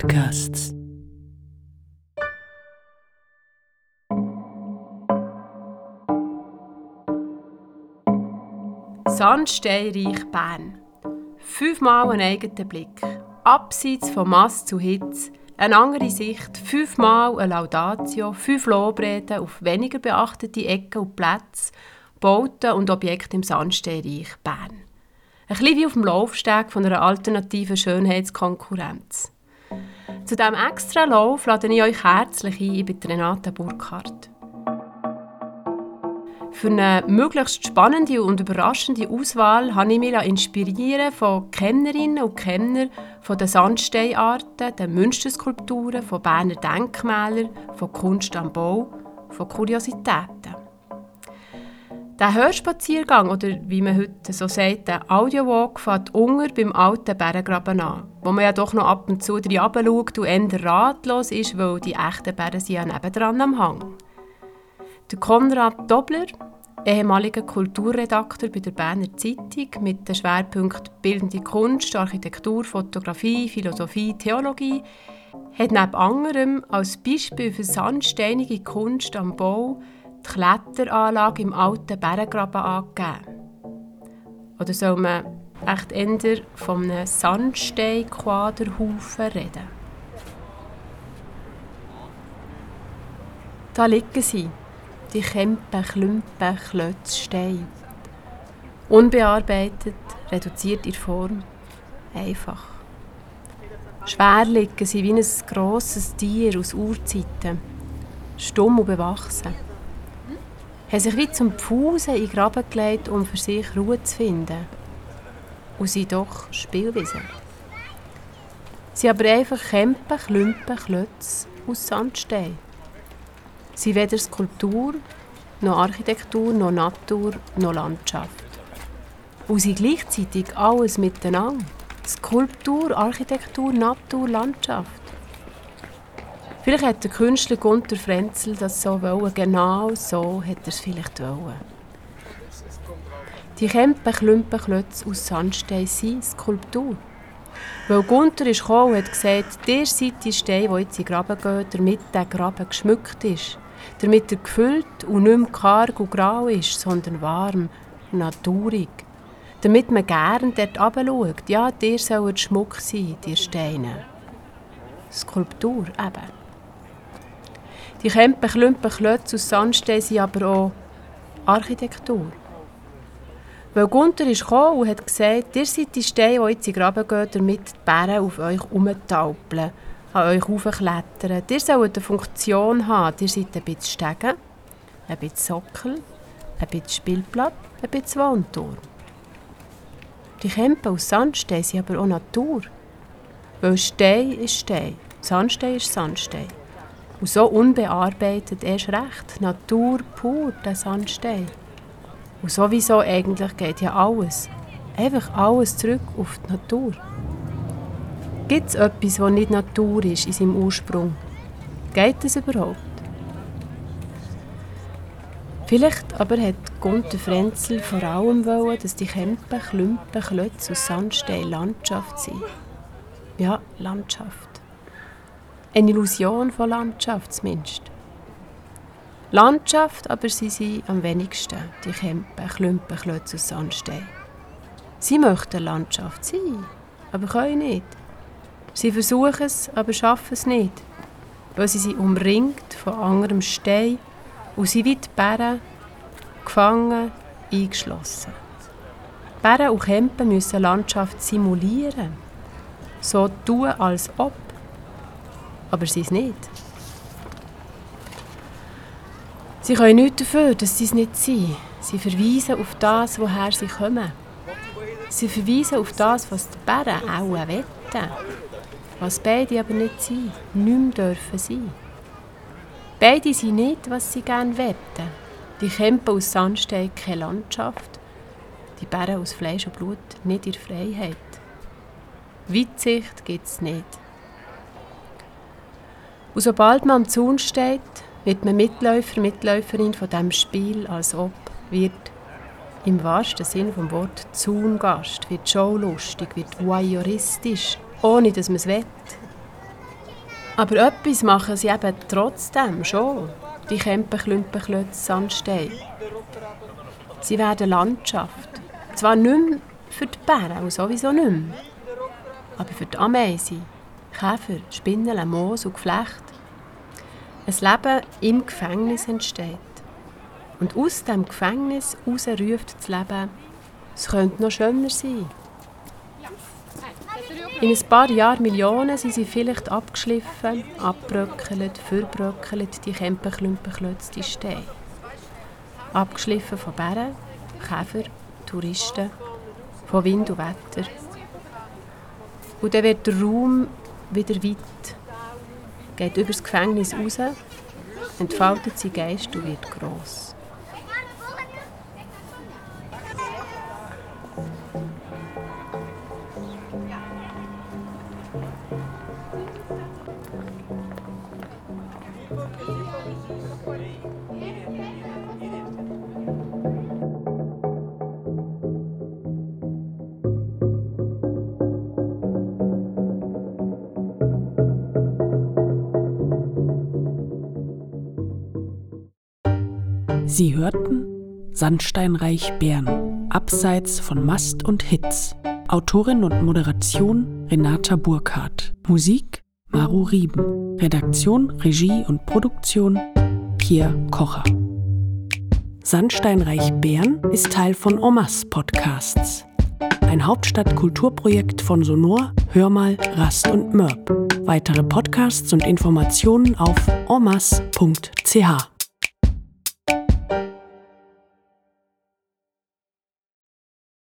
Podcasts. Sandsteinreich Bern. Fünfmal ein eigener Blick. Abseits von Mass zu Hitze. Eine andere Sicht. Fünfmal eine Laudatio. Fünf Lobreden auf weniger beachtete Ecken und Plätze. Bauten und Objekte im Sandsteinreich Bern. Ein bisschen wie auf dem Laufsteg von einer alternativen Schönheitskonkurrenz. Zu diesem extra Lauf lade ich euch herzlich ein. Ich Renate Burkhardt. Für eine möglichst spannende und überraschende Auswahl habe ich mich inspirieren von Kennerinnen und Kennern von den Sandsteinarten, den Münsterskulpturen, von Berner Denkmälern, von Kunst am Bau, von Kuriositäten. Der Hörspaziergang, oder wie man heute so sagt, der Audiowalk, fährt unter beim alten Bärengraben an, wo man ja doch noch ab und zu drin schaut und eher ratlos ist, weil die echten Bären sind ja nebendran am Hang. Der Konrad Dobler, ehemaliger Kulturredakteur bei der Berner Zeitung mit dem Schwerpunkt Bildende Kunst, Architektur, Fotografie, Philosophie, Theologie, hat neben anderem als Beispiel für sandsteinige Kunst am Bau die Kletteranlage im alten Bärengraben angegeben. Oder soll man echt eher von einem Sandsteinquaderhaufen reden? Da liegen sie, die Kämpen, Klümpen, Klötze, Steine. Unbearbeitet, reduziert in Form, einfach. Schwer liegen sie wie ein grosses Tier aus Urzeiten, stumm und bewachsen haben sich wie zum Pfusen in den Graben gelegt, um für sich Ruhe zu finden. Und sind doch Spielwiesen. Sie aber einfach Kämpen, Klümpen, Klötze aus Sandstein. Sie weder Skulptur, noch Architektur, noch Natur, noch Landschaft. Und sie gleichzeitig alles miteinander. Skulptur, Architektur, Natur, Landschaft. Vielleicht hat der Künstler Gunter Frenzel das so wollen. Genau so hat er es vielleicht wollen. Die Kämpen, Klümpen, Klötze aus Sandstein sind Skulptur. Weil Gunther ist gekommen und hat gesagt, der seid die Steine, die jetzt in den Graben gehen, damit der Graben geschmückt ist. Damit er gefüllt und nicht mehr karg und grau ist, sondern warm, naturig. Damit man gern dort runterschaut. Ja, dir sollen Schmuck sein, die Steine. Skulptur eben. Die Kämpen, Klümpen, Klötze aus Sandstein sind aber auch Architektur. Weil Gunther gekommen und hat gesagt, ihr seid die Steine, die jetzt in den Graben gehen, damit die Bären auf euch herumtaupeln, an euch hochklettern. Ihr sollt eine Funktion haben. Ihr seid ein bisschen Stegen, ein bisschen Sockel, ein bisschen Spielblatt, ein bisschen Wohnturm. Die Kämpen aus Sandstein sind aber auch Natur. Weil Stein ist Stein, Sandstein ist Sandstein. Und so unbearbeitet erst recht. Natur pur, der Sandstein. Und sowieso eigentlich geht ja alles. Einfach alles zurück auf die Natur. Gibt es etwas, was nicht Natur ist in seinem Ursprung? Geht es überhaupt? Vielleicht aber hat Gunther Frenzel vor allem wollen, dass die Kämpen, Klümpen, Klötze aus Sandstein Landschaft sind. Ja, Landschaft. Eine Illusion von Landschaft zumindest. Landschaft aber sind sie am wenigsten, die Kämpen, Klümpen, Klötze aus Sandstein. Sie möchten Landschaft sein, aber können nicht. Sie versuchen es, aber schaffen es nicht, weil sie sind umringt von anderem Stein und sie wie Bären gefangen, eingeschlossen. Bären und Kämpen müssen Landschaft simulieren, so tun, als ob aber sie es nicht. Sie können nichts dafür, dass sie es nicht sind. Sie verweisen auf das, woher sie kommen. Sie verweisen auf das, was die Bären auch wetten. Was beide aber nicht sind, nicht mehr dürfen sein. Beide sind nicht, was sie gerne wetten. Die Kämpfe aus Sandstein keine Landschaft, die Bären aus Fleisch und Blut nicht ihre Freiheit. Weitsicht gibt es nicht. Und sobald man am Zaun steht, wird man Mitläufer, Mitläuferin von dem Spiel, als ob wird im wahrsten Sinn vom Wort Zaungast, wird showlustig, wird voyeuristisch, ohne dass man es will. Aber etwas machen sie eben trotzdem schon, die Kämpen, Klümpen, Klötze, Sandsteine. Sie werden Landschaft. Zwar nicht mehr für die Bären sowieso nicht mehr, aber für die Ameisen, Käfer, Spinnen, Moos und Geflecht. Ein Leben im Gefängnis entsteht. Und aus dem Gefängnis heraus ruft das Leben, es könnte noch schöner sein. In ein paar Jahren Millionen sind sie vielleicht abgeschliffen, abbröckelt, verbröckelt, die Kämpenklümpenklötze, die Steine. Abgeschliffen von Bären, Käfer, Touristen, von Wind und Wetter. Und dann wird der Raum wieder weit, geht über das Gefängnis raus, entfaltet sein Geist und wird gross. Sie hörten Sandsteinreich Bern, abseits von Mast und Hits. Autorin und Moderation Renata Burkhardt. Musik Maru Rieben. Redaktion, Regie und Produktion Pierre Kocher. Sandsteinreich Bern ist Teil von Omas Podcasts. Ein Hauptstadtkulturprojekt von Sonor, Hörmal, Rast und Mörb. Weitere Podcasts und Informationen auf omas.ch.